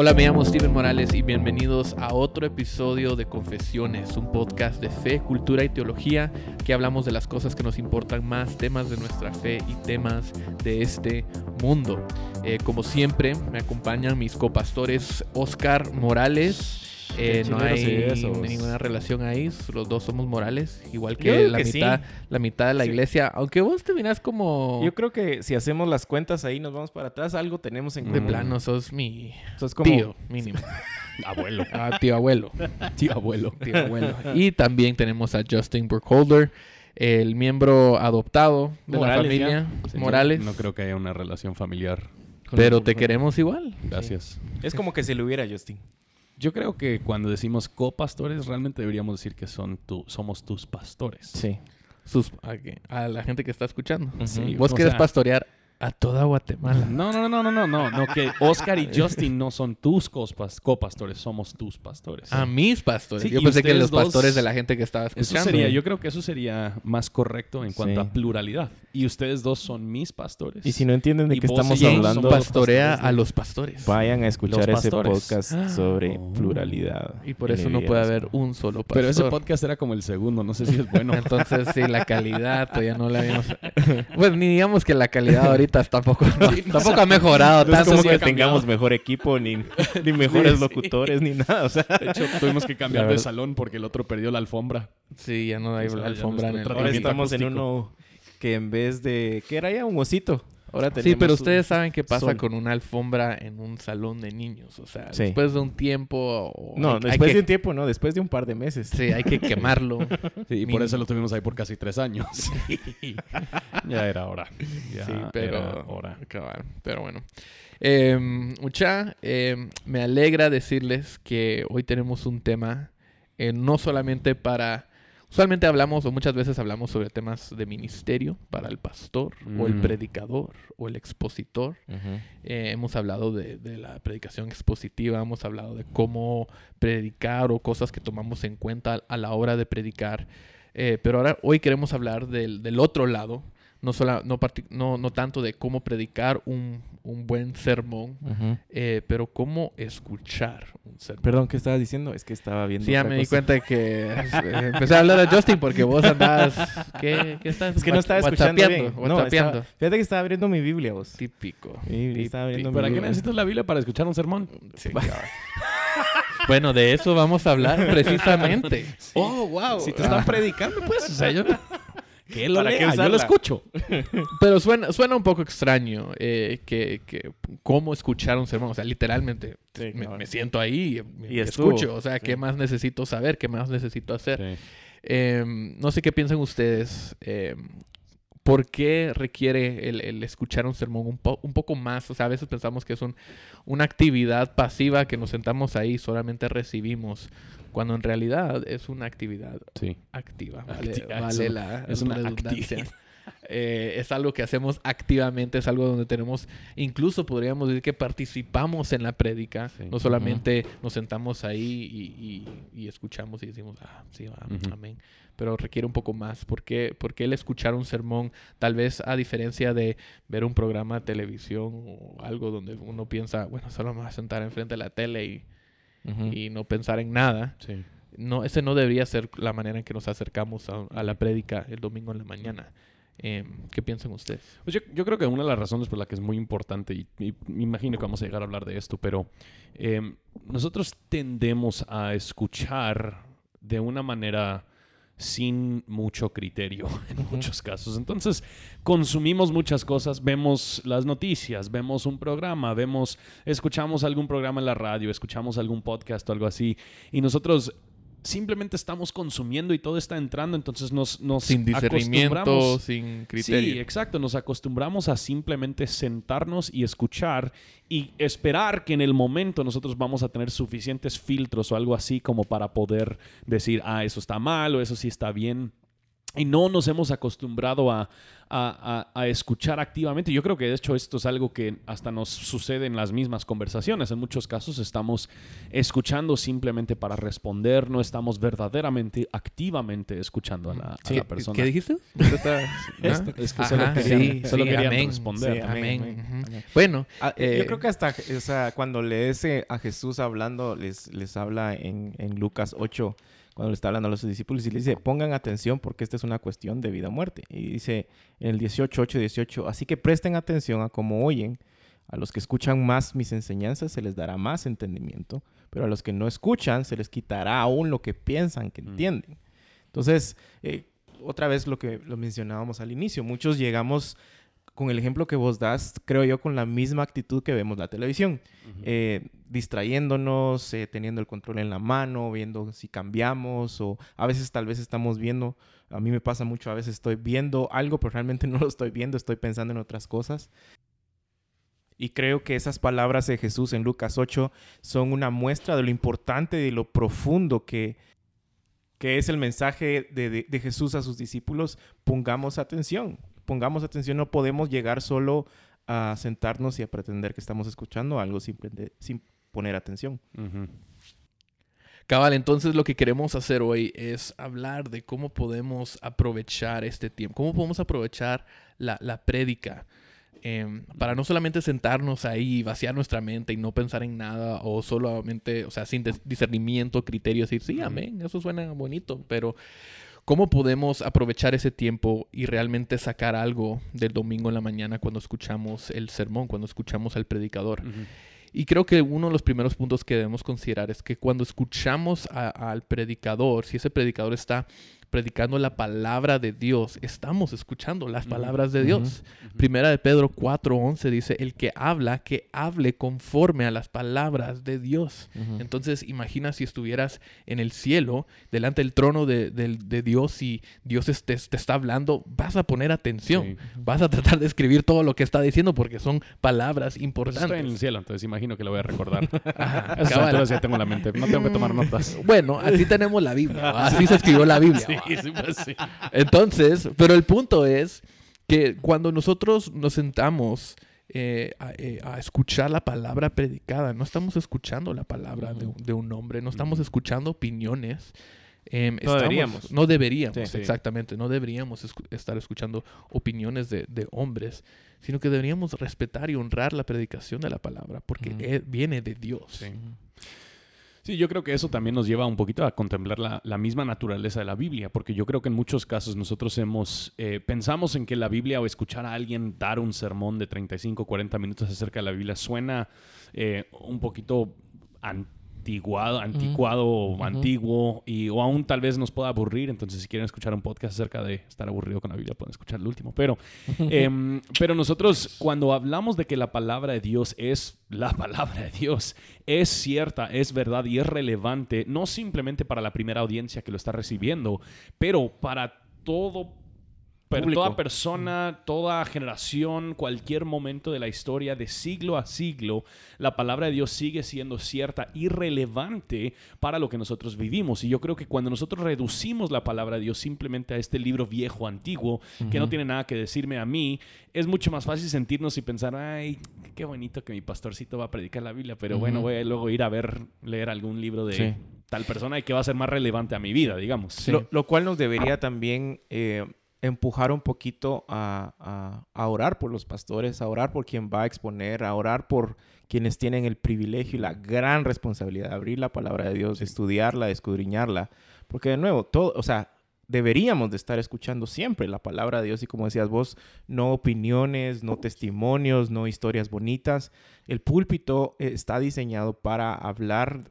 Hola, me llamo Steven Morales y bienvenidos a otro episodio de Confesiones, un podcast de fe, cultura y teología que hablamos de las cosas que nos importan más, temas de nuestra fe y temas de este mundo. Eh, como siempre, me acompañan mis copastores Oscar Morales. Eh, no hay ninguna relación ahí, los dos somos morales, igual que, la, mitad, la mitad de la iglesia. Aunque vos te miras como. Yo creo que si hacemos las cuentas ahí, nos vamos para atrás, algo tenemos en De plano, sos mi sos como... tío, mínimo. abuelo. Ah, tío abuelo. tío abuelo. Tío abuelo. y también tenemos a Justin Burkholder el miembro adoptado de la familia, Morales. No, creo que haya una relación familiar. Pero te queremos igual. Gracias. Es como que se le hubiera Justin. Yo creo que cuando decimos copastores, realmente deberíamos decir que son tu, somos tus pastores. Sí. Sus, a, la gente que está escuchando. Vos quieres pastorear a toda Guatemala. No, no, no, no, no, no, no, que Oscar y Justin no son tus copastores, somos tus pastores. A mis pastores. yo pensé que los pastores de la gente que estaba escuchando. sería, yo creo que eso sería más correcto en cuanto a pluralidad. Y ustedes dos son mis pastores. Y si no entienden de qué estamos hablando, pastorea a los pastores. Vayan a escuchar ese podcast ah. sobre pluralidad. Y por eso no puede haber un solo pastor. Pero ese podcast era como el segundo, no sé si es bueno. Entonces, sí, la calidad todavía no la habíamos. Pues ni digamos que la calidad ahorita tampoco, tampoco ha mejorado no tanto. Es como que tengamos mejor equipo, ni, ni mejores locutores, ni nada. O sea. De hecho, tuvimos que cambiar de salón porque el otro perdió la alfombra. Sí, ya no hay alfombra en el Ahora estamos en uno que en vez de... ¿Qué era ya? Un osito. Ahora sí, pero ustedes saben qué pasa con una alfombra en un salón de niños. O sea, después de un tiempo. no, después de un tiempo, no, después de un par de meses. Sí, hay que quemarlo. sí, y por eso lo tuvimos ahí por casi tres años. ya era hora. sí, pero. Hora. Pero bueno. Eh, mucha, em, me alegra decirles que hoy tenemos un tema eh, no solamente para Usualmente hablamos o muchas veces hablamos sobre temas de ministerio para el pastor o el mm. predicador o el expositor. Eh, hemos hablado de, la predicación expositiva, hemos hablado de cómo predicar o cosas que tomamos en cuenta a la hora de predicar. Eh, pero ahora hoy queremos hablar del, del otro lado, no, solo, no, no, no, tanto de cómo predicar un, un buen sermón, eh, pero cómo escuchar un sermón. Perdón, ¿qué estabas diciendo? Es que estaba viendo. Sí, ya me di cuenta de que eh, empecé a hablar a Justin porque vos andabas. ¿Qué, qué estás Es que no estaba escuchando. Bien. No, estaba, fíjate que estaba abriendo mi Biblia vos. Típico. Estaba abriendo ¿Para qué necesitas la Biblia para escuchar un sermón? Sí, Bueno, de eso vamos a hablar precisamente. Oh, wow. Si te están predicando, pues, o sea, yo que lo lea, yo lo escucho. Pero suena, suena un poco extraño eh, que, que, cómo escuchar un sermón. O sea, literalmente me, siento ahí y, escucho. O sea, ¿qué más necesito saber? ¿Qué más necesito hacer? Em, no sé qué piensan ustedes. Eh, ¿Por qué requiere el, escuchar un sermón un, un, poco más? O sea, a veces pensamos que es un, una actividad pasiva que nos sentamos ahí y solamente recibimos cuando en realidad es una actividad activa. Vale, la es una redundancia. Eh, es algo que hacemos activamente, es algo donde tenemos, incluso podríamos decir que participamos en la prédica, no solamente nos sentamos ahí y, escuchamos y decimos, ah, sí, amén, pero requiere un poco más. ¿Por qué, Porque el escuchar un sermón, tal vez a diferencia de ver un programa de televisión o algo donde uno piensa, bueno, solo me voy a sentar enfrente de la tele y y no pensar en nada. No, ese no debería ser la manera en que nos acercamos a, la prédica el domingo en la mañana. Em, ¿Qué piensan ustedes? Pues yo, creo que una de las razones por la que es muy importante, y, me imagino que vamos a llegar a hablar de esto, pero em, nosotros tendemos a escuchar de una manera sin mucho criterio en muchos casos. Entonces, consumimos muchas cosas, vemos las noticias, vemos un programa, vemos, escuchamos algún programa en la radio, escuchamos algún podcast o algo así, y nosotros simplemente estamos consumiendo y todo está entrando, entonces nos, nos sin discernimiento, sin criterio. Sí, exacto, nos acostumbramos a simplemente sentarnos y escuchar y esperar que en el momento nosotros vamos a tener suficientes filtros o algo así como para poder decir, ah, eso está mal o eso sí está bien. Y no nos hemos acostumbrado a, a, escuchar activamente. Yo creo que de hecho esto es algo que hasta nos sucede en las mismas conversaciones. En muchos casos estamos escuchando simplemente para responder, no estamos verdaderamente, activamente escuchando a la, persona. ¿Qué dijiste? es, que solo querían, responder. amén. Bueno, ah, yo eh, creo que hasta o sea, cuando lees a Jesús hablando, les, les habla en, en Lucas 8 cuando le está hablando a los discípulos y le dice, pongan atención porque esta es una cuestión de vida o muerte. Y dice en el 18, 8, 18, así que presten atención a cómo oyen. A los que escuchan más mis enseñanzas se les dará más entendimiento, pero a los que no escuchan se les quitará aún lo que piensan que mm. entienden. Entonces, eh, otra vez lo que lo mencionábamos al inicio, muchos llegamos con el ejemplo que vos das, creo yo, con la misma actitud que vemos la televisión. Eh, distrayéndonos, eh, teniendo el control en la mano, viendo si cambiamos o a veces tal vez estamos viendo, a mí me pasa mucho, a veces estoy viendo algo, pero realmente no lo estoy viendo, estoy pensando en otras cosas. Y creo que esas palabras de Jesús en Lucas 8 son una muestra de lo importante, de lo profundo que, que es el mensaje de, de Jesús a sus discípulos. Pongamos atención pongamos atención, no podemos llegar solo a sentarnos y a pretender que estamos escuchando algo sin, sin poner atención. Cabal, entonces lo que queremos hacer hoy es hablar de cómo podemos aprovechar este tiempo, cómo podemos aprovechar la, la prédica. Em, para no solamente sentarnos ahí y vaciar nuestra mente y no pensar en nada o solamente, o sea, sin discernimiento, criterio, decir, sí, amén, eso suena bonito, pero ¿Cómo podemos aprovechar ese tiempo y realmente sacar algo del domingo en la mañana cuando escuchamos el sermón, cuando escuchamos al predicador? Y creo que uno de los primeros puntos que debemos considerar es que cuando escuchamos al predicador, si ese predicador está predicando la palabra de Dios, estamos escuchando las palabras de Dios. Primera de Pedro 4:11 dice, el que habla, que hable conforme a las palabras de Dios. Entonces imagina si estuvieras en el cielo, delante del trono de, Dios y Dios te, está hablando, vas a poner atención, vas a tratar de escribir todo lo que está diciendo porque son palabras pues importantes. estoy en el cielo, entonces imagino que lo voy a recordar. Ajá, ya tengo la mente, no tengo que tomar notas. Bueno, así tenemos la Biblia, así se escribió la Biblia. Entonces, pero el punto es que cuando nosotros nos sentamos eh, eh, a, escuchar la palabra predicada, no estamos escuchando la palabra de, un hombre, no estamos escuchando opiniones. Em, no deberíamos. No deberíamos, exactamente. No deberíamos estar escuchando opiniones de, hombres, sino que deberíamos respetar y honrar la predicación de la palabra, porque e, viene de Dios. Sí, yo creo que eso también nos lleva un poquito a contemplar la, misma naturaleza de la Biblia, porque yo creo que en muchos casos nosotros hemos, eh, pensamos en que la Biblia o escuchar a alguien dar un sermón de 35, 40 minutos acerca de la Biblia suena eh, un poquito antiguado, anticuado o antiguo y, o aún tal vez nos pueda aburrir. Entonces, si quieren escuchar un podcast acerca de estar aburrido con la Biblia, pueden escuchar el último. Pero, em, pero nosotros, cuando hablamos de que la palabra de Dios es la palabra de Dios, es cierta, es verdad y es relevante, no simplemente para la primera audiencia que lo está recibiendo, pero para todo pero toda persona, toda generación, cualquier momento de la historia, de siglo a siglo, la palabra de Dios sigue siendo cierta y relevante para lo que nosotros vivimos. Y yo creo que cuando nosotros reducimos la palabra de Dios simplemente a este libro viejo, antiguo, que no tiene nada que decirme a mí, es mucho más fácil sentirnos y pensar, ay, qué bonito que mi pastorcito va a predicar la Biblia, pero bueno, voy a luego ir a ver, leer algún libro de... tal persona y que va a ser más relevante a mi vida, digamos. Lo, cual nos debería también eh, empujar un poquito a, orar por los pastores, a orar por quien va a exponer, a orar por quienes tienen el privilegio y la gran responsabilidad de abrir la palabra de Dios, estudiarla, de escudriñarla. Porque de nuevo, todo, o sea, deberíamos de estar escuchando siempre la palabra de Dios y como decías vos, no opiniones, no testimonios, no historias bonitas. El púlpito eh, está diseñado para hablar,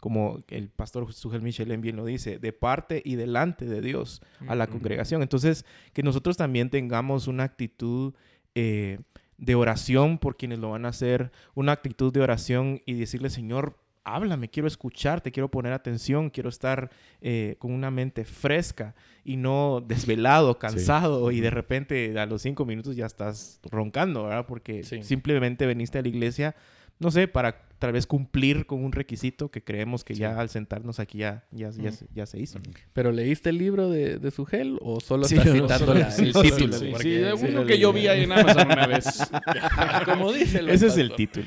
como el pastor Sugel Michelin bien lo dice, de parte y delante de Dios a la congregación. Entonces, que nosotros también tengamos una actitud... Eh, de oración por quienes lo van a hacer, una actitud de oración y decirle, Señor, háblame, quiero escucharte, quiero poner atención, quiero estar eh, con una mente fresca y no desvelado, cansado y de repente a los cinco minutos ya estás roncando, ¿verdad? Porque simplemente veniste a la iglesia no sé, para tal vez cumplir con un requisito que creemos que ya al sentarnos aquí ya, ya, ya, se hizo. ¿Pero leíste el libro de, de Sugel o solo estás citando el título? Sí, uno que yo vi ahí en Amazon una vez. Como dice el Ese es el título.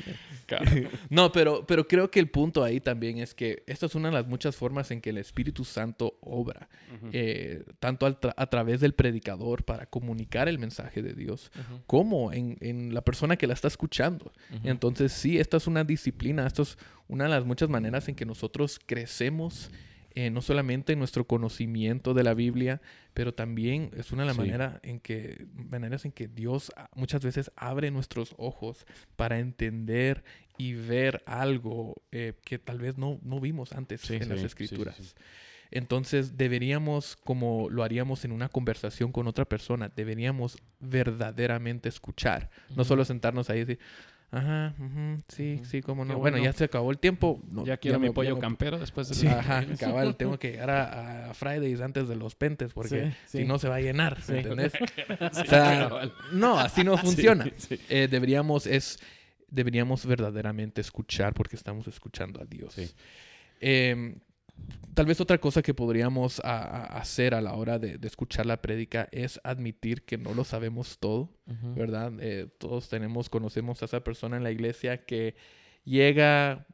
No, pero, pero creo que el punto ahí también es que esta es una de las muchas formas en que el Espíritu Santo obra, eh, tanto a través del predicador para comunicar el mensaje de Dios, como en, en, la persona que la está escuchando. Entonces, sí, esta es una disciplina, esto es una de las muchas maneras en que nosotros crecemos eh, no solamente en nuestro conocimiento de la Biblia, pero también es una de las maneras en que, maneras en que Dios muchas veces abre nuestros ojos para entender y ver algo eh, que tal vez no, no vimos antes en las escrituras. Entonces deberíamos, como lo haríamos en una conversación con otra persona, deberíamos verdaderamente escuchar, no solo sentarnos ahí y decir, Ajá, sí, sí, cómo no. Bueno, ya se acabó el tiempo. ya quiero mi pollo campero después de... Sí. Ajá, cabal, tengo que llegar a, Fridays antes de los pentes porque si no se va a llenar, ¿entendés? o sea, no, así no funciona. Eh, deberíamos, es, deberíamos verdaderamente escuchar porque estamos escuchando a Dios. Eh, Tal vez otra cosa que podríamos hacer a la hora de, escuchar la prédica es admitir que no lo sabemos todo, ¿verdad? Eh, todos tenemos, conocemos a esa persona en la iglesia que llega,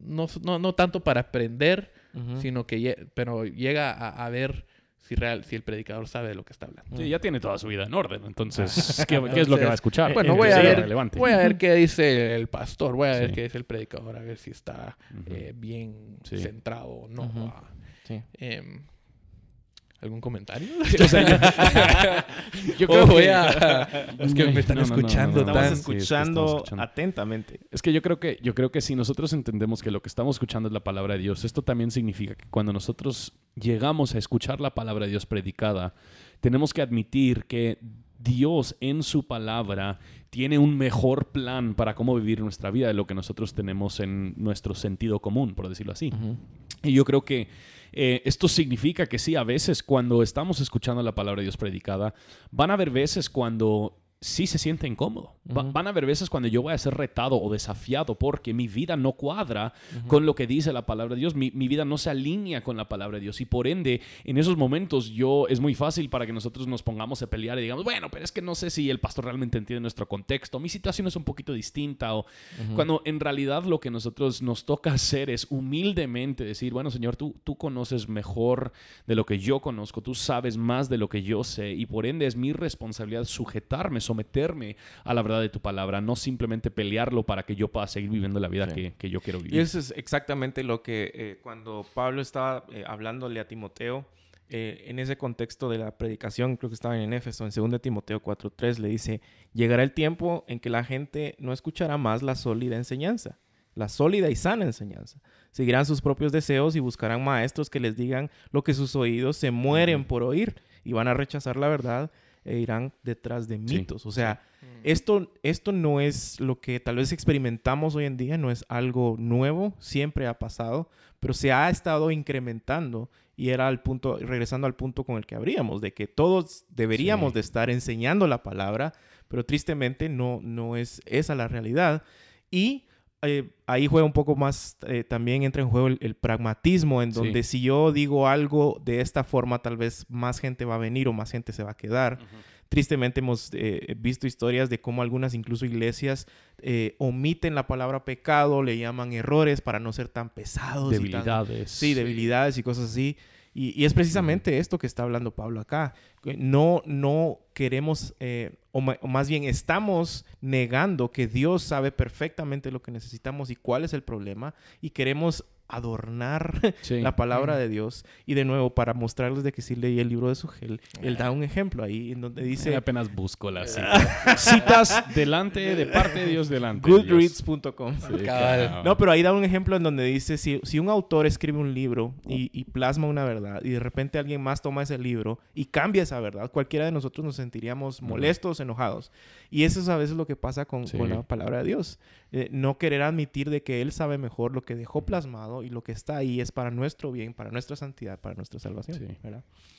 no, no, tanto para aprender, sino que, pero llega a, a ver si, real, si el predicador sabe de lo que está hablando. Sí, ya tiene toda su vida en orden. Entonces, ¿qué, es lo que va a escuchar? Bueno, voy a, ver, voy a ver qué dice el pastor, voy a ver qué dice el predicador, a ver si está eh, bien centrado o no. Sí. Em, ¿Algún comentario? yo, creo que... es que me están escuchando. estamos escuchando atentamente. Es que yo creo que yo creo que si nosotros entendemos que lo que estamos escuchando es la palabra de Dios, esto también significa que cuando nosotros llegamos a escuchar la palabra de Dios predicada, tenemos que admitir que Dios en su palabra tiene un mejor plan para cómo vivir nuestra vida de lo que nosotros tenemos en nuestro sentido común, por decirlo así. Y yo creo que eh, esto significa que sí, a veces cuando estamos escuchando la palabra de Dios predicada, van a haber veces cuando sí se siente incómodo. Van a haber veces cuando yo voy a ser retado o desafiado porque mi vida no cuadra con lo que dice la palabra de Dios. Mi, vida no se alinea con la palabra de Dios. Y por ende, en esos momentos yo es muy fácil para que nosotros nos pongamos a pelear y digamos, bueno, pero es que no sé si el pastor realmente entiende nuestro contexto. Mi situación es un poquito distinta. O cuando en realidad lo que nosotros nos toca hacer es humildemente decir, bueno, Señor, tú, tú conoces mejor de lo que yo conozco. Tú sabes más de lo que yo sé. Y por ende es mi responsabilidad sujetarme someterme a la verdad de tu palabra, no simplemente pelearlo para que yo pueda seguir viviendo la vida que, yo quiero vivir. Y eso es exactamente lo que eh, cuando Pablo estaba eh, hablándole a Timoteo, eh, en ese contexto de la predicación, creo que estaba en Éfeso, en 2 Timoteo 4.3, le dice, llegará el tiempo en que la gente no escuchará más la sólida enseñanza, la sólida y sana enseñanza. Seguirán sus propios deseos y buscarán maestros que les digan lo que sus oídos se mueren por oír y van a rechazar la verdad e irán detrás de mitos. O sea, esto, esto no es lo que tal vez experimentamos hoy en día, no es algo nuevo, siempre ha pasado, pero se ha estado incrementando y era al punto, regresando al punto con el que abríamos, de que todos deberíamos de estar enseñando la palabra, pero tristemente no, no es esa la realidad. Y eh, ahí juega un poco más, eh, también entra en juego el, pragmatismo, en donde si yo digo algo de esta forma, tal vez más gente va a venir o más gente se va a quedar. Tristemente hemos eh, visto historias de cómo algunas incluso iglesias omiten la palabra pecado, le llaman errores para no ser tan pesados. Debilidades. sí, debilidades y cosas así. Y, es precisamente esto que está hablando Pablo acá. No, no queremos, eh, o, más bien estamos negando que Dios sabe perfectamente lo que necesitamos y cuál es el problema y queremos adornar la palabra de Dios. Y de nuevo, para mostrarles de que sí leí el libro de Sugel, él da un ejemplo ahí en donde dice... apenas busco las citas. citas delante, de parte de Dios delante. Goodreads.com. no, pero ahí da un ejemplo en donde dice, si, si un autor escribe un libro y, plasma una verdad y de repente alguien más toma ese libro y cambia esa verdad, cualquiera de nosotros nos sentiríamos molestos, enojados. Y eso es a veces lo que pasa con, la palabra de Dios. Eh, no querer admitir de que Él sabe mejor lo que dejó plasmado y lo que está ahí es para nuestro bien, para nuestra santidad, para nuestra salvación. Sí.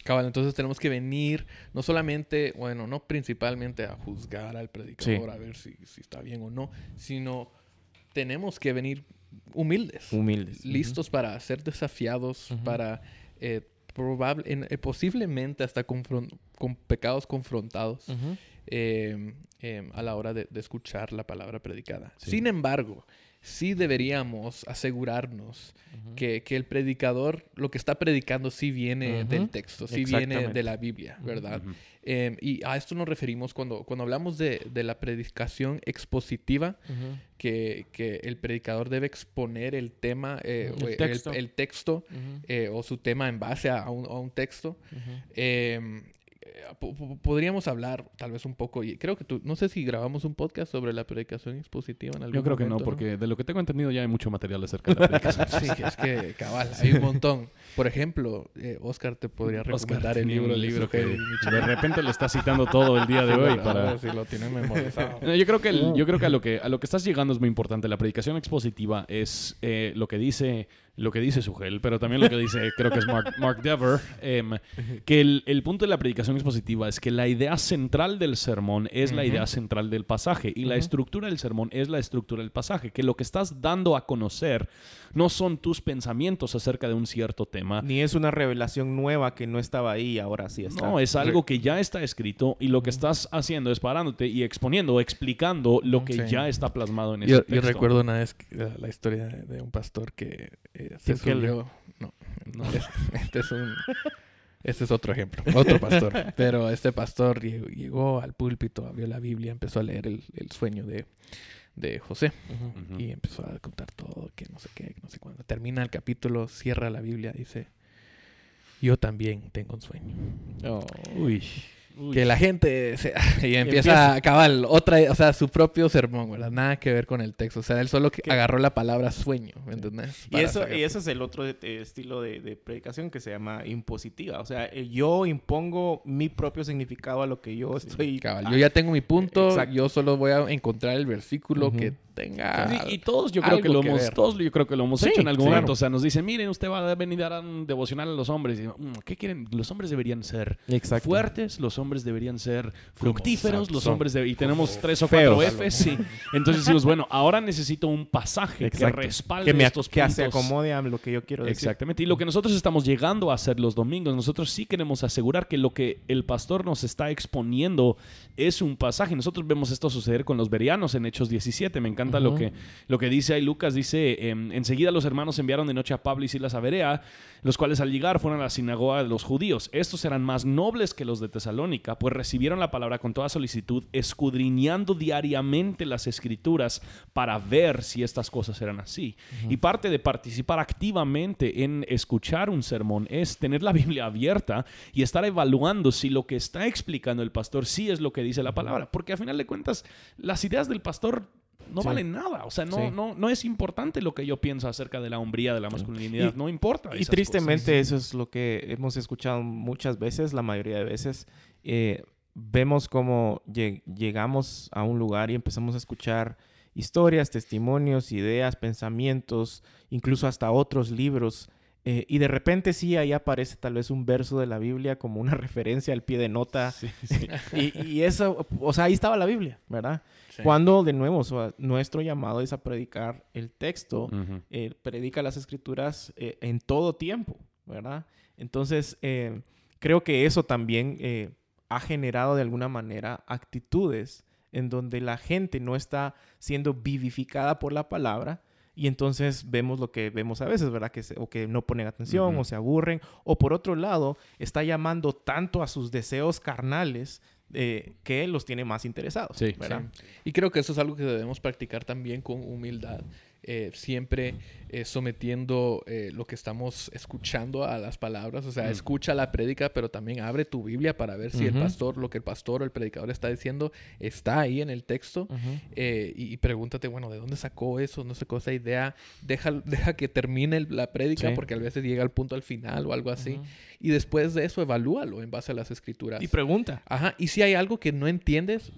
Cabal, entonces tenemos que venir, no solamente, bueno, no principalmente a juzgar al predicador, a ver si, si está bien o no, sino tenemos que venir humildes. Humildes. Listos para ser desafiados, para eh, probable, eh, posiblemente hasta con pecados confrontados em, em, a la hora de, escuchar la palabra predicada. Sin embargo, sí deberíamos asegurarnos que, el predicador, lo que está predicando, sí viene del texto, sí viene de la Biblia, ¿verdad? Em, y a esto nos referimos cuando, cuando hablamos de, la predicación expositiva, que, el predicador debe exponer el tema, eh, el, texto, eh, o su tema en base a, un, a un, texto. Eh, podríamos hablar tal vez un poco, y creo que tú, no sé si grabamos un podcast sobre la predicación expositiva en algún Yo creo que no, porque de lo que tengo entendido ya hay mucho material acerca de la predicación. sí, es que cabal, hay un montón. Por ejemplo, eh, Oscar te podría recomendar el libro, el libro que de repente lo está citando todo el día de hoy para si lo tiene memorizado. yo creo que yo creo que a lo que a lo que estás llegando es muy importante. La predicación expositiva es eh, lo que dice lo que dice Sugel, pero también lo que dice, creo que es Mark, Mark Dever, em, que el, punto de la predicación expositiva es que la idea central del sermón es la idea central del pasaje y la estructura del sermón es la estructura del pasaje, que lo que estás dando a conocer no son tus pensamientos acerca de un cierto tema. Ni es una revelación nueva que no estaba ahí y ahora sí está. No, es algo que ya está escrito y lo que estás haciendo es parándote y exponiendo, explicando lo que ya está plasmado en ese yo, texto. Yo recuerdo una vez la, historia de, un pastor que eh, se subió... No, no este es un... Este es otro ejemplo, otro pastor. Pero este pastor llegó, al púlpito, abrió la Biblia, empezó a leer el sueño de, de José. Y empezó a contar todo, que no sé qué, no sé cuándo. Termina el capítulo, cierra la Biblia, dice, yo también tengo un sueño. Oh. Uy que la gente se, y empieza, a acabar otra, o sea, su propio sermón, ¿verdad? Nada que ver con el texto. O sea, él solo que agarró la palabra sueño, ¿me entiendes? Y eso, y eso es el otro estilo de, predicación que se llama impositiva. O sea, eh, yo impongo mi propio significado a lo que yo estoy... Cabal. Yo ya tengo mi punto, yo solo voy a encontrar el versículo que tenga. y todos yo creo que lo hemos, todos yo creo que lo hemos hecho en algún momento. O sea, nos dicen, miren, usted va a venir a dar un devocional a los hombres. Y, mm, ¿Qué quieren? Los hombres deberían ser fuertes, los hombres deberían ser fructíferos, los hombres de... y tenemos tres o cuatro Fs. Sí. Entonces decimos, bueno, ahora necesito un pasaje que respalde que estos que se acomode a lo que yo quiero decir. Exactamente. Y lo que nosotros estamos llegando a hacer los domingos, nosotros sí queremos asegurar que lo que el pastor nos está exponiendo es un pasaje. Nosotros vemos esto suceder con los verianos en Hechos 17. Me encanta lo, que, lo que dice ahí Lucas. Dice, em, enseguida los hermanos enviaron de noche a Pablo y Silas a Berea, los cuales al llegar fueron a la sinagoga de los judíos. Estos eran más nobles que los de Tesalónica, pues recibieron la palabra con toda solicitud, escudriñando diariamente las escrituras para ver si estas cosas eran así. Y parte de participar activamente en escuchar un sermón es tener la Biblia abierta y estar evaluando si lo que está explicando el pastor sí es lo que dice la palabra. Porque a final de cuentas, las ideas del pastor no valen nada. O sea, no, no, no es importante lo que yo pienso acerca de la hombría, de la masculinidad. no importa. Y tristemente eso es lo que hemos escuchado muchas veces, la mayoría de veces. Eh, vemos cómo llegamos a un lugar y empezamos a escuchar historias, testimonios, ideas, pensamientos, incluso hasta otros libros. Eh, y de repente sí, ahí aparece tal vez un verso de la Biblia como una referencia al pie de nota. y, eso, o sea, ahí estaba la Biblia, ¿verdad? Cuando, de nuevo, nuestro llamado es a predicar el texto, eh, predica las escrituras eh, en todo tiempo, ¿verdad? Entonces, creo que eso también ha generado de alguna manera actitudes en donde la gente no está siendo vivificada por la palabra, y entonces vemos lo que vemos a veces, ¿verdad? Que o que no ponen atención o se aburren. O por otro lado, está llamando tanto a sus deseos carnales eh, que los tiene más interesados. Sí, Y creo que eso es algo que debemos practicar también con humildad. Eh, siempre eh, sometiendo eh, lo que estamos escuchando a las palabras. O sea, mm. escucha la prédica, pero también abre tu Biblia para ver si el pastor, lo que el pastor o el predicador está diciendo, está ahí en el texto. y, pregúntate, bueno, ¿de dónde sacó eso? No sé, esa idea. Deja, deja que termine la prédica porque a veces llega al punto al final o algo así. Y después de eso, evalúalo en base a las escrituras. Y pregunta. Ajá. Y si hay algo que no entiendes,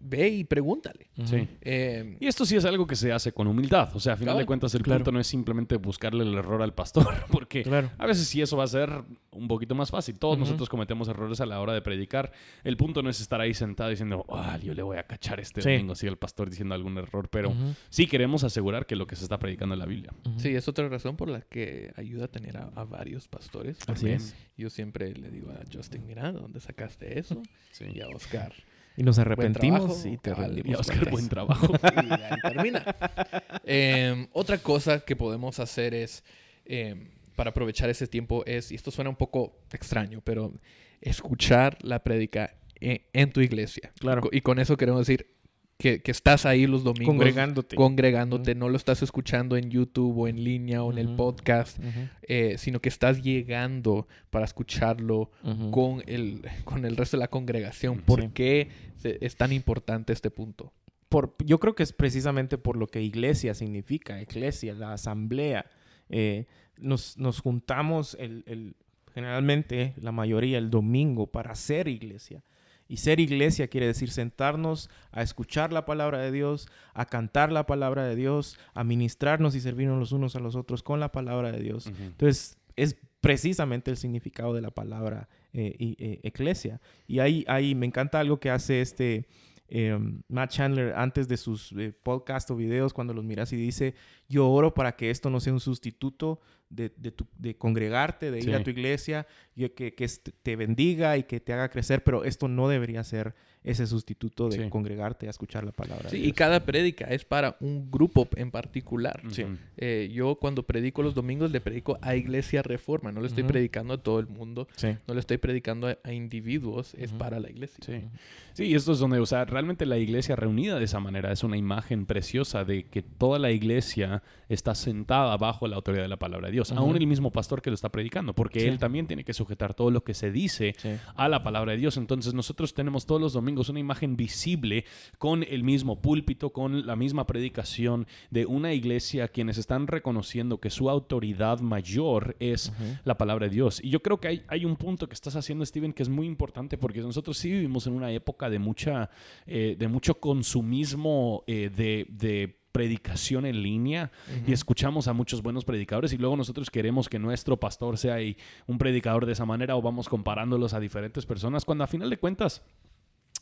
ve y pregúntale. Sí. Eh, y esto sí es algo que se hace con humildad. O sea, a final de cuentas, el punto no es simplemente buscarle el error al pastor, porque a veces sí eso va a ser un poquito más fácil. Todos nosotros cometemos errores a la hora de predicar. El punto no es estar ahí sentado diciendo, ah, yo le voy a cachar este domingo, así el pastor diciendo algún error, pero sí queremos asegurar que lo que se está predicando en la Biblia. Sí, es otra razón por la que ayuda a tener a, varios pastores. Así es. Yo siempre le digo a Justin, mira, ¿dónde sacaste eso? Y a Oscar. Y nos arrepentimos y te Y Oscar, buen trabajo. y ahí termina. Em, otra cosa que podemos hacer es, em, para aprovechar ese tiempo, es, y esto suena un poco extraño, pero escuchar la prédica en, en, tu iglesia. Claro. Y con eso queremos decir, que, estás ahí los domingos. Congregándote. Congregándote, no lo estás escuchando en YouTube o en línea o en el podcast, eh, sino que estás llegando para escucharlo con, el, con el resto de la congregación. ¿Por qué es tan importante este punto? Por, yo creo que es precisamente por lo que iglesia significa, iglesia, la asamblea. Eh, nos, nos, juntamos el, el, generalmente, la mayoría, el domingo para hacer iglesia. Y ser iglesia quiere decir sentarnos a escuchar la palabra de Dios, a cantar la palabra de Dios, a ministrarnos y servirnos los unos a los otros con la palabra de Dios. Entonces, es precisamente el significado de la palabra eh, eh, iglesia. Y ahí, ahí me encanta algo que hace este em, Matt Chandler antes de sus eh, podcasts o videos, cuando los miras y dice, yo oro para que esto no sea un sustituto de, de, congregarte, de ir a tu iglesia, y que, que, te bendiga y que te haga crecer, pero esto no debería ser ese sustituto de congregarte a escuchar la palabra. Sí, y cada prédica es para un grupo en particular. Eh, yo cuando predico los domingos le predico a Iglesia Reforma, no le estoy predicando a todo el mundo, no le estoy predicando a, individuos, es para la iglesia. Sí. sí, esto es donde, o sea, realmente la iglesia reunida de esa manera es una imagen preciosa de que toda la iglesia está sentada bajo la autoridad de la palabra de Dios, aún el mismo pastor que lo está predicando, porque él también tiene que sujetar todo lo que se dice a la palabra de Dios. Entonces nosotros tenemos todos los domingos una imagen visible con el mismo púlpito, con la misma predicación de una iglesia quienes están reconociendo que su autoridad mayor es la palabra de Dios. Y yo creo que hay, hay, un punto que estás haciendo, Steven, que es muy importante porque nosotros sí vivimos en una época de, mucha, eh, de mucho consumismo eh, de, de predicación en línea y escuchamos a muchos buenos predicadores y luego nosotros queremos que nuestro pastor sea un predicador de esa manera o vamos comparándolos a diferentes personas cuando a final de cuentas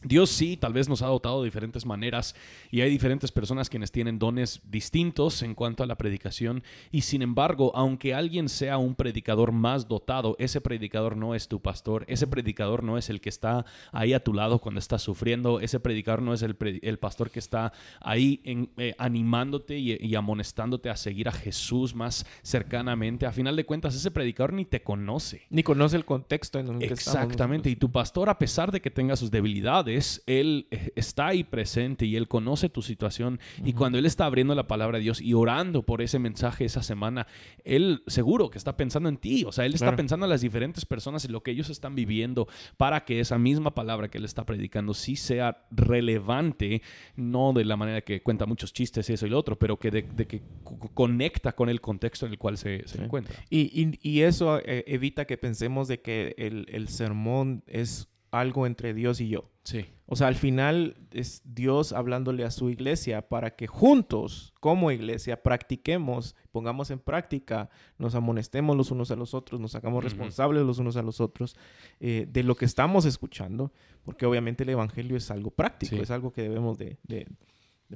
Dios sí, tal vez nos ha dotado de diferentes maneras y hay diferentes personas quienes tienen dones distintos en cuanto a la predicación y sin embargo, aunque alguien sea un predicador más dotado, ese predicador no es tu pastor, ese predicador no es el que está ahí a tu lado cuando estás sufriendo, ese predicador no es el, pastor que está ahí eh, animándote y, amonestándote a seguir a Jesús más cercanamente. A final de cuentas, ese predicador ni te conoce. Ni conoce el contexto en el que Exactamente, y tu pastor, a pesar de que tenga sus debilidades, él eh, está ahí presente y Él conoce tu situación. Y cuando Él está abriendo la palabra de Dios y orando por ese mensaje esa semana, Él seguro que está pensando en ti. O sea, Él está pensando en las diferentes personas y lo que ellos están viviendo para que esa misma palabra que Él está predicando sí sea relevante, no de la manera que cuenta muchos chistes, eso y lo otro, pero que de, que conecta con el contexto en el cual se, encuentra. Y, eso eh, evita que pensemos de que el, el sermón es algo entre Dios y yo. Sí. O sea, al final es Dios hablándole a su iglesia para que juntos, como iglesia, practiquemos, pongamos en práctica, nos amonestemos los unos a los otros, nos hagamos responsables los unos a los otros eh, de lo que estamos escuchando, porque obviamente el Evangelio es algo práctico, es algo que debemos de, de,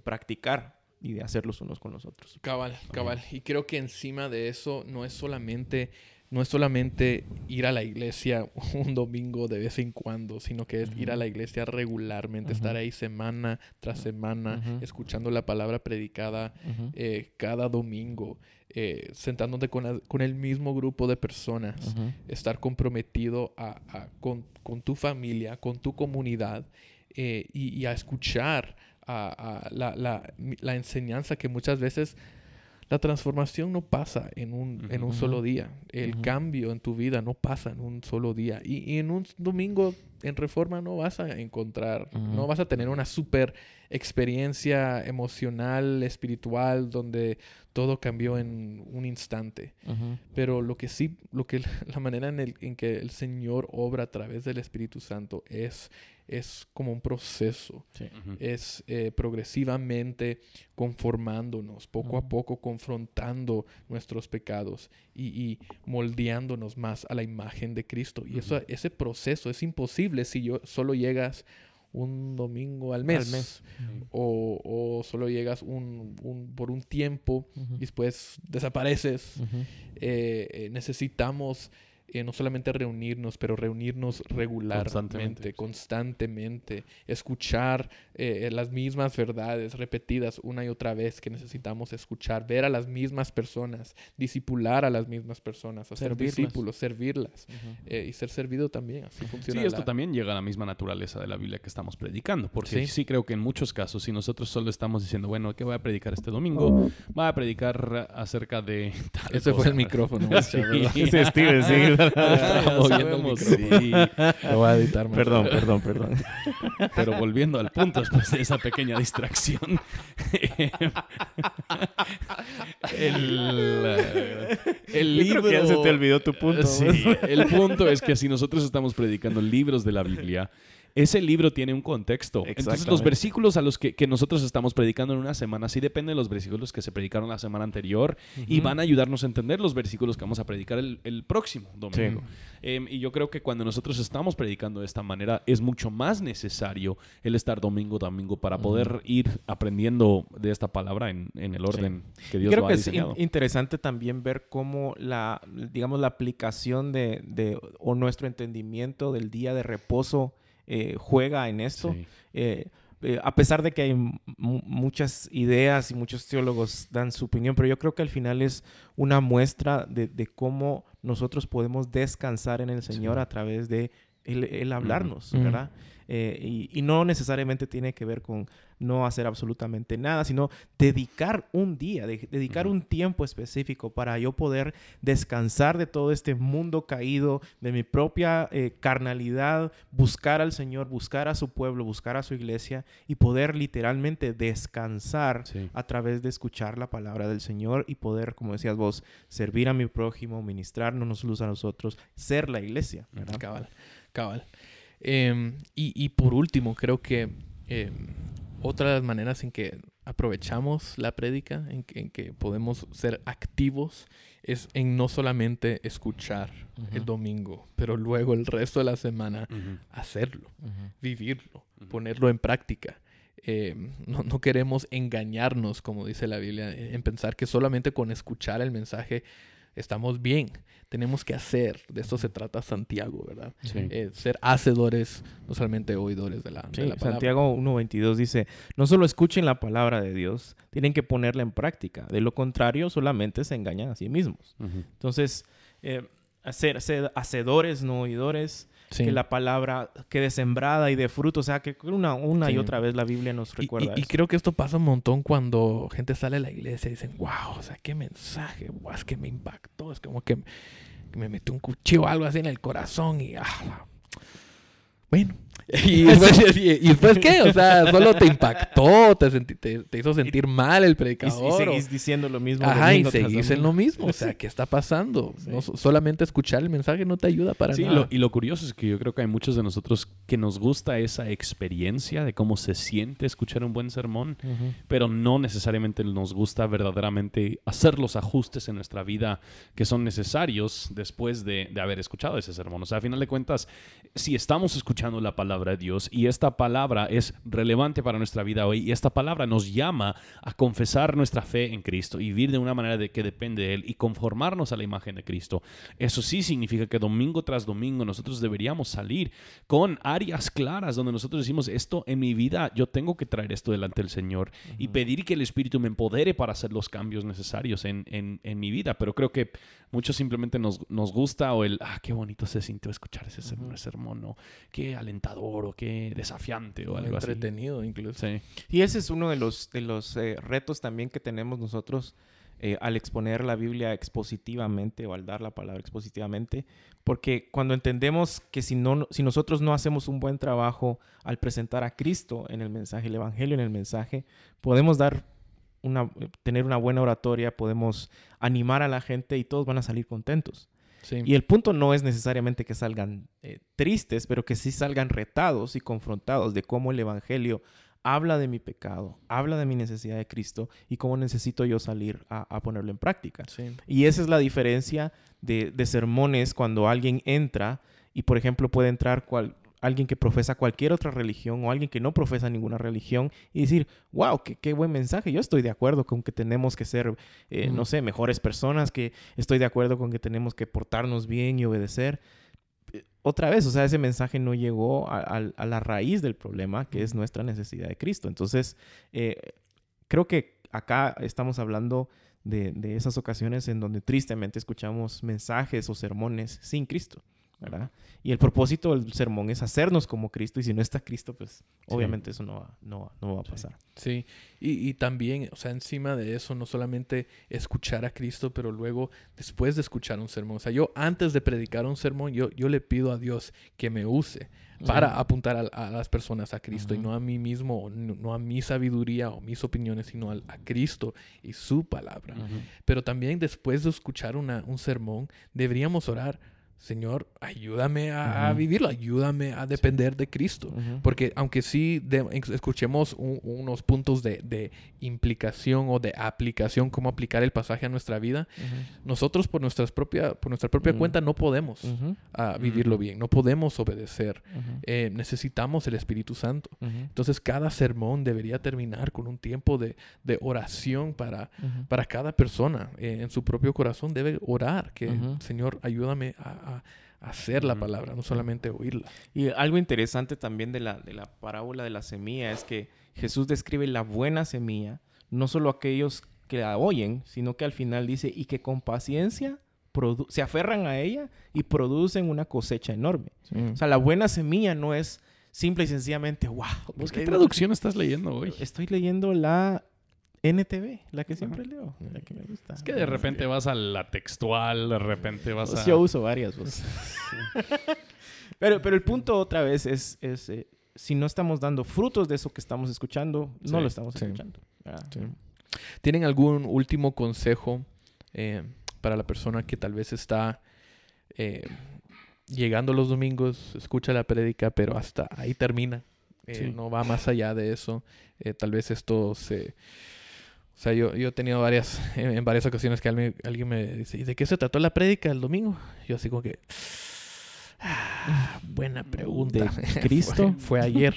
practicar y de hacer los unos con los otros. Cabal, cabal. Y creo que encima de eso no es solamente no es solamente ir a la iglesia un domingo de vez en cuando, sino que es ir a la iglesia regularmente, estar ahí semana tras semana, escuchando la palabra predicada eh, cada domingo, eh, sentándote con, el mismo grupo de personas, estar comprometido a, con, tu familia, con tu comunidad eh, y, a escuchar a, la enseñanza que muchas veces la transformación no pasa en un, en un solo día. El cambio en tu vida no pasa en un solo día. Y, en un domingo en reforma no vas a encontrar, no vas a tener una super experiencia emocional, espiritual, donde todo cambió en un instante. Pero lo que sí, lo que la manera en, el, en que el Señor obra a través del Espíritu Santo es es como un proceso. Es eh, progresivamente conformándonos, poco a poco confrontando nuestros pecados y, moldeándonos más a la imagen de Cristo. Y eso, ese proceso es imposible si yo solo llegas un domingo al mes. o, solo llegas un, por un tiempo y después desapareces. Eh, eh, necesitamos eh, no solamente reunirnos, pero reunirnos regularmente, constantemente, escuchar eh, las mismas verdades repetidas una y otra vez que necesitamos escuchar, ver a las mismas personas, disipular a las mismas personas, hacer discípulos, servirlas eh, y ser servido también. Así funciona. Sí, esto también llega a la misma naturaleza de la Biblia que estamos predicando, porque sí, creo que en muchos casos, si nosotros solo estamos diciendo, bueno, ¿qué voy a predicar este domingo? Voy a predicar acerca de... Ese fue el micrófono. sí. Lo voy a editar. Perdón, perdón, perdón. Pero volviendo al punto, después de esa pequeña distracción. el, el libro... Ya se te olvidó tu punto. Sí, el punto es que si nosotros estamos predicando libros de la Biblia, ese libro tiene un contexto. Entonces, los versículos a los que, nosotros estamos predicando en una semana sí dependen de los versículos que se predicaron la semana anterior y van a ayudarnos a entender los versículos que vamos a predicar el, próximo domingo. Em, y yo creo que cuando nosotros estamos predicando de esta manera, es mucho más necesario el estar domingo domingo para poder ir aprendiendo de esta palabra en, el orden que Dios creo lo ha que es interesante también ver cómo la, digamos, la aplicación de, de o nuestro entendimiento del día de reposo eh, juega en esto. Eh, eh, a pesar de que hay muchas ideas y muchos teólogos dan su opinión, pero yo creo que al final es una muestra de, cómo nosotros podemos descansar en el Señor a través de el, hablarnos, ¿verdad? Eh, y, no necesariamente tiene que ver con no hacer absolutamente nada, sino dedicar un día, dedicar un tiempo específico para yo poder descansar de todo este mundo caído, de mi propia eh, carnalidad, buscar al Señor, buscar a su pueblo, buscar a su iglesia y poder literalmente descansar a través de escuchar la palabra del Señor y poder, como decías vos, servir a mi prójimo, ministrarnos luz a nosotros, ser la iglesia. Cabal, cabal. Em, y, por último, creo que eh, otra de las maneras en que aprovechamos la prédica, en que, podemos ser activos, es en no solamente escuchar el domingo, pero luego el resto de la semana hacerlo, vivirlo, ponerlo en práctica. Em, no, no, queremos engañarnos, como dice la Biblia, en pensar que solamente con escuchar el mensaje estamos bien. Tenemos que hacer. De esto se trata Santiago, ¿verdad? Eh, ser hacedores, no solamente oidores de la, palabra. Santiago 1.22 dice, no solo escuchen la palabra de Dios, tienen que ponerla en práctica. De lo contrario, solamente se engañan a sí mismos. Entonces, eh, hacer, ser hacedores, no oidores, que la palabra quede sembrada y de fruto. O sea, que una, una y otra vez la Biblia nos recuerda. Y, y, creo que esto pasa un montón cuando gente sale de la iglesia y dicen, wow, o sea, qué mensaje, wow, es que me impactó, es como que, que me metió un cuchillo o algo así en el corazón y, ah, bueno, ¿Y después, qué? O sea, solo te impactó, te, te, hizo sentir mal el predicador. Y, seguís diciendo lo mismo. Ajá, y seguís en lo mismo. O sea, ¿qué está pasando? No, solamente escuchar el mensaje no te ayuda para sí, nada. y lo curioso es que yo creo que hay muchos de nosotros que nos gusta esa experiencia de cómo se siente escuchar un buen sermón, pero no necesariamente nos gusta verdaderamente hacer los ajustes en nuestra vida que son necesarios después de, de haber escuchado ese sermón. O sea, a final de cuentas, si estamos escuchando la palabra de Dios y esta palabra es relevante para nuestra vida hoy y esta palabra nos llama a confesar nuestra fe en Cristo y vivir de una manera de que depende de Él y conformarnos a la imagen de Cristo. Eso sí significa que domingo tras domingo nosotros deberíamos salir con áreas claras donde nosotros decimos esto en mi vida, yo tengo que traer esto delante del Señor y pedir que el Espíritu me empodere para hacer los cambios necesarios en, en, en mi vida. Pero creo que muchos simplemente nos, nos, gusta o el, ah, qué bonito se sintió escuchar ese, sermón, ¿no? Qué alentador o qué desafiante o algo Entretenido incluso. Y ese es uno de los, de los eh, retos también que tenemos nosotros eh, al exponer la Biblia expositivamente o al dar la palabra expositivamente, porque cuando entendemos que si, no, si nosotros no hacemos un buen trabajo al presentar a Cristo en el mensaje, el Evangelio en el mensaje, podemos dar una, tener una buena oratoria, podemos animar a la gente y todos van a salir contentos. Y el punto no es necesariamente que salgan eh, tristes, pero que sí salgan retados y confrontados de cómo el Evangelio habla de mi pecado, habla de mi necesidad de Cristo y cómo necesito yo salir a, ponerlo en práctica. Y esa es la diferencia de, de, sermones cuando alguien entra y, por ejemplo, puede entrar cual, alguien que profesa cualquier otra religión o alguien que no profesa ninguna religión y decir, wow, qué, qué buen mensaje, yo estoy de acuerdo con que tenemos que ser, eh, no sé, mejores personas, que estoy de acuerdo con que tenemos que portarnos bien y obedecer. Eh, otra vez, o sea, ese mensaje no llegó a, la raíz del problema, que es nuestra necesidad de Cristo. Entonces, eh, creo que acá estamos hablando de, de esas ocasiones en donde tristemente escuchamos mensajes o sermones sin Cristo. ¿Verdad? Y el propósito del sermón es hacernos como Cristo y si no está Cristo, pues obviamente eso no va, no, no va a pasar. Sí, Y, y, también, o sea, encima de eso, no solamente escuchar a Cristo, pero luego después de escuchar un sermón, o sea, yo antes de predicar un sermón, yo, yo le pido a Dios que me use para apuntar a, las personas a Cristo y no a mí mismo, no, a mi sabiduría o mis opiniones, sino a, Cristo y su palabra. Pero también después de escuchar una, un sermón, deberíamos orar Señor, ayúdame a, vivirlo, ayúdame a depender de Cristo. Porque aunque sí escuchemos unos puntos de, implicación o de aplicación, cómo aplicar el pasaje a nuestra vida, nosotros por, nuestras propia, por nuestra propia cuenta no podemos ah, vivirlo bien, no podemos obedecer. Eh, necesitamos el Espíritu Santo. Entonces cada sermón debería terminar con un tiempo de, oración para, para cada persona. Eh, en su propio corazón debe orar, que Señor, ayúdame a hacer la palabra, no solamente oírla. Y algo interesante también de la, de la parábola de la semilla es que Jesús describe la buena semilla, no solo aquellos que la oyen, sino que al final dice, y que con paciencia se aferran a ella y producen una cosecha enorme. O sea, la buena semilla no es simple y sencillamente, wow. ¿Qué traducción estás leyendo hoy? Estoy leyendo la NTV, la que siempre leo, la que me gusta. Es que de repente vas a la textual, de repente vas pues a... Yo uso varias, pues. pero, pero el punto otra vez es, es eh, si no estamos dando frutos de eso que estamos escuchando, no lo estamos escuchando. ¿Tienen algún último consejo eh, para la persona que tal vez está eh, llegando los domingos, escucha la prédica, pero hasta ahí termina? No va más allá de eso. tal vez esto se o sea, yo, yo he tenido varias, en, varias ocasiones que alguien, alguien, me dice, ¿y de qué se trató la prédica el domingo? Yo así como que, Ah, buena pregunta. Cristo? fue, ayer.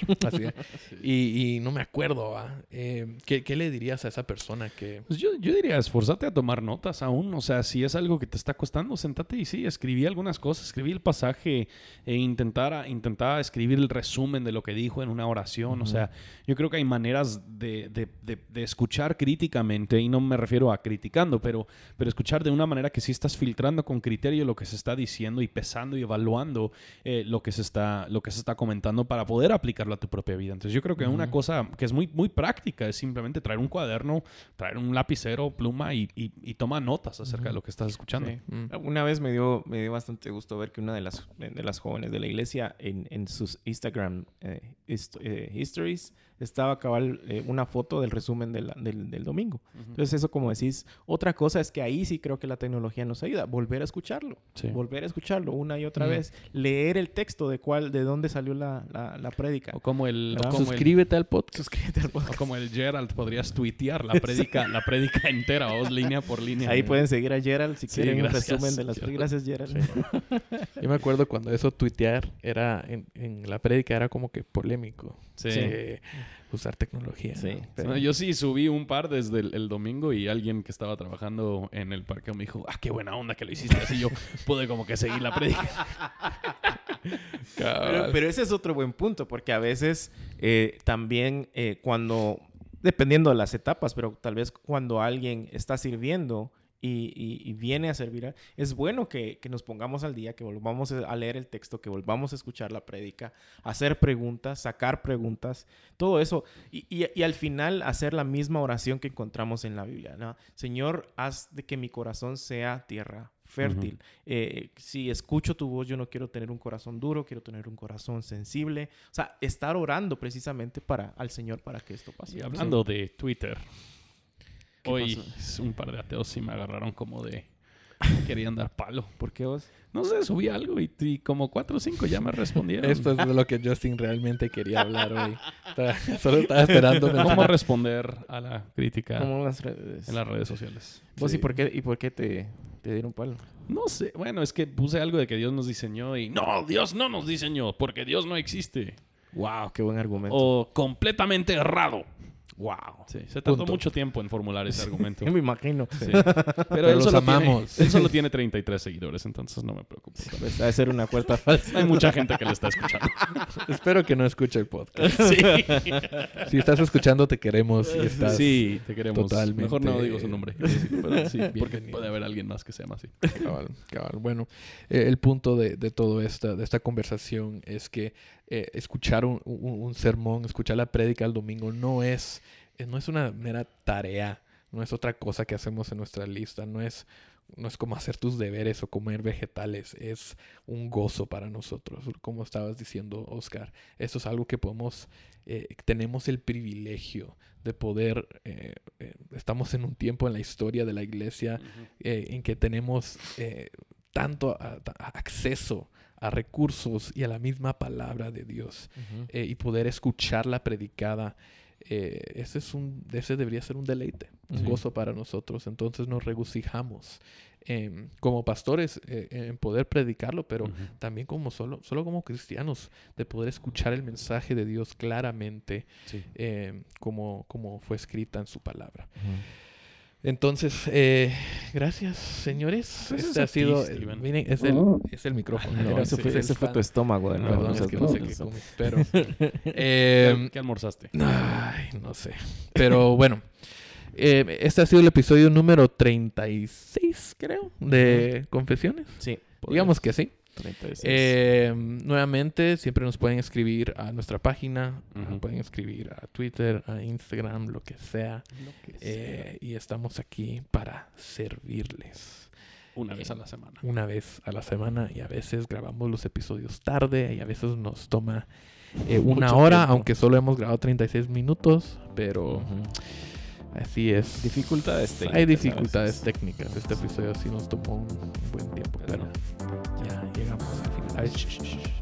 y, no me acuerdo. Eh, ¿qué, le dirías a esa persona que...? Pues yo, yo, diría, esforzate a tomar notas aún. O sea, si es algo que te está costando, sentate y sí, escribí algunas cosas. Escribí el pasaje e intentara, intentaba escribir el resumen de lo que dijo en una oración. O sea, yo creo que hay maneras de, de, de, escuchar críticamente, y no me refiero a criticando, pero, pero escuchar de una manera que sí estás filtrando con criterio lo que se está diciendo y pesando y evaluando eh, lo, que se está, lo que se está comentando para poder aplicarlo a tu propia vida. Entonces yo creo que una cosa que es muy, muy práctica es simplemente traer un cuaderno, traer un lapicero, pluma y, y, toma notas acerca de lo que estás escuchando. Una vez me dio, me dio bastante gusto ver que una de las, de las jóvenes de la iglesia en, en sus Instagram eh, eh, histories estaba cabal eh, una foto del resumen del, del, domingo. Entonces eso como decís, otra cosa es que ahí sí creo que la tecnología nos ayuda, volver a escucharlo, volver a escucharlo una y otra vez, leer el texto de cuál, de dónde salió la, la, prédica. O como el... suscríbete al podcast. Suscríbete al podcast. O como el Gerald, podrías tuitear la prédica, la prédica entera, o línea por línea. Ahí pueden seguir a Gerald si quieren un resumen de las Gracias, Gerald. Yo me acuerdo cuando eso tuitear era en, en la prédica era como que polémico. Sí usar tecnología. Sí. yo sí subí un par desde el, domingo y alguien que estaba trabajando en el parque me dijo, ah, qué buena onda que lo hiciste. Así yo pude como que seguir la predica. pero, ese es otro buen punto, porque a veces eh, también eh, cuando, dependiendo de las etapas, pero tal vez cuando alguien está sirviendo y, viene a servir. Es bueno que, nos pongamos al día, que volvamos a leer el texto, que volvamos a escuchar la prédica, hacer preguntas, sacar preguntas, todo eso. Y, al final hacer la misma oración que encontramos en la Biblia. ¿no? Señor, haz de que mi corazón sea tierra fértil. Eh, si escucho tu voz, yo no quiero tener un corazón duro, quiero tener un corazón sensible. O sea, estar orando precisamente para, al Señor para que esto pase. Y hablando de Twitter, Hoy un par de ateos sí me agarraron como de... querían dar palo. ¿Por qué vos? No sé, subí algo y, como cuatro o cinco ya me respondieron. Esto es de lo que Justin realmente quería hablar hoy. Solo estaba esperando. ¿Cómo responder a la crítica en las redes, en las redes sociales? ¿Vos y por qué, y por qué te, te dieron palo? No sé. Bueno, es que puse algo de que Dios nos diseñó y no, Dios no nos diseñó porque Dios no existe. Wow, qué buen argumento. O completamente errado. Wow. Sí, se tardó mucho tiempo en formular ese argumento. Yo me imagino. Pero, él, solo Tiene, él solo tiene 33 seguidores, entonces no me preocupo. Pues, debe ser una cuarta falsa. Hay mucha gente que le está escuchando. Espero que no escuche el podcast. Sí. si estás escuchando, te queremos. Y estás sí, te queremos. Totalmente. Mejor no digo su nombre. Pero sí, porque puede haber alguien más que se llama así. Cabal, cabal. Bueno, eh, el punto de, de todo esta, de esta conversación es que eh, escuchar un, un, sermón, escuchar la prédica el domingo no es, no es una mera tarea, no es otra cosa que hacemos en nuestra lista, no es, no es como hacer tus deberes o comer vegetales, es un gozo para nosotros, como estabas diciendo, Oscar. Esto es algo que podemos, eh, tenemos el privilegio de poder, estamos en un tiempo en la historia de la iglesia en que tenemos tanto acceso a recursos y a la misma palabra de Dios eh, y poder escucharla predicada. Eh, ese, es un, ese debería ser un deleite, un gozo para nosotros. Entonces nos regocijamos como pastores eh, en poder predicarlo, pero también como solo, solo como cristianos, de poder escuchar el mensaje de Dios claramente como, como fue escrita en su palabra. Entonces, eh, gracias, señores. este ha sido. miren, es el, es el micrófono. No, ese, fue, ese fue, tu estómago. Perdón, es que no sé qué comí. Pero. eh, ¿Qué almorzaste? Ay, no sé. Pero bueno. Eh, este ha sido el episodio número 36, creo, de Confesiones. Sí. Digamos que sí. Eh, nuevamente, siempre nos pueden escribir a nuestra página, pueden escribir a Twitter, a Instagram, lo que sea. Eh, y estamos aquí para servirles. Una vez a la semana. Una vez a la semana y a veces grabamos los episodios tarde y a veces nos toma eh, una hora, aunque solo hemos grabado 36 minutos, pero... Así es. Dificultades técnicas. Hay dificultades técnicas. Este episodio sí nos tomó un buen tiempo, pero ya llegamos al final.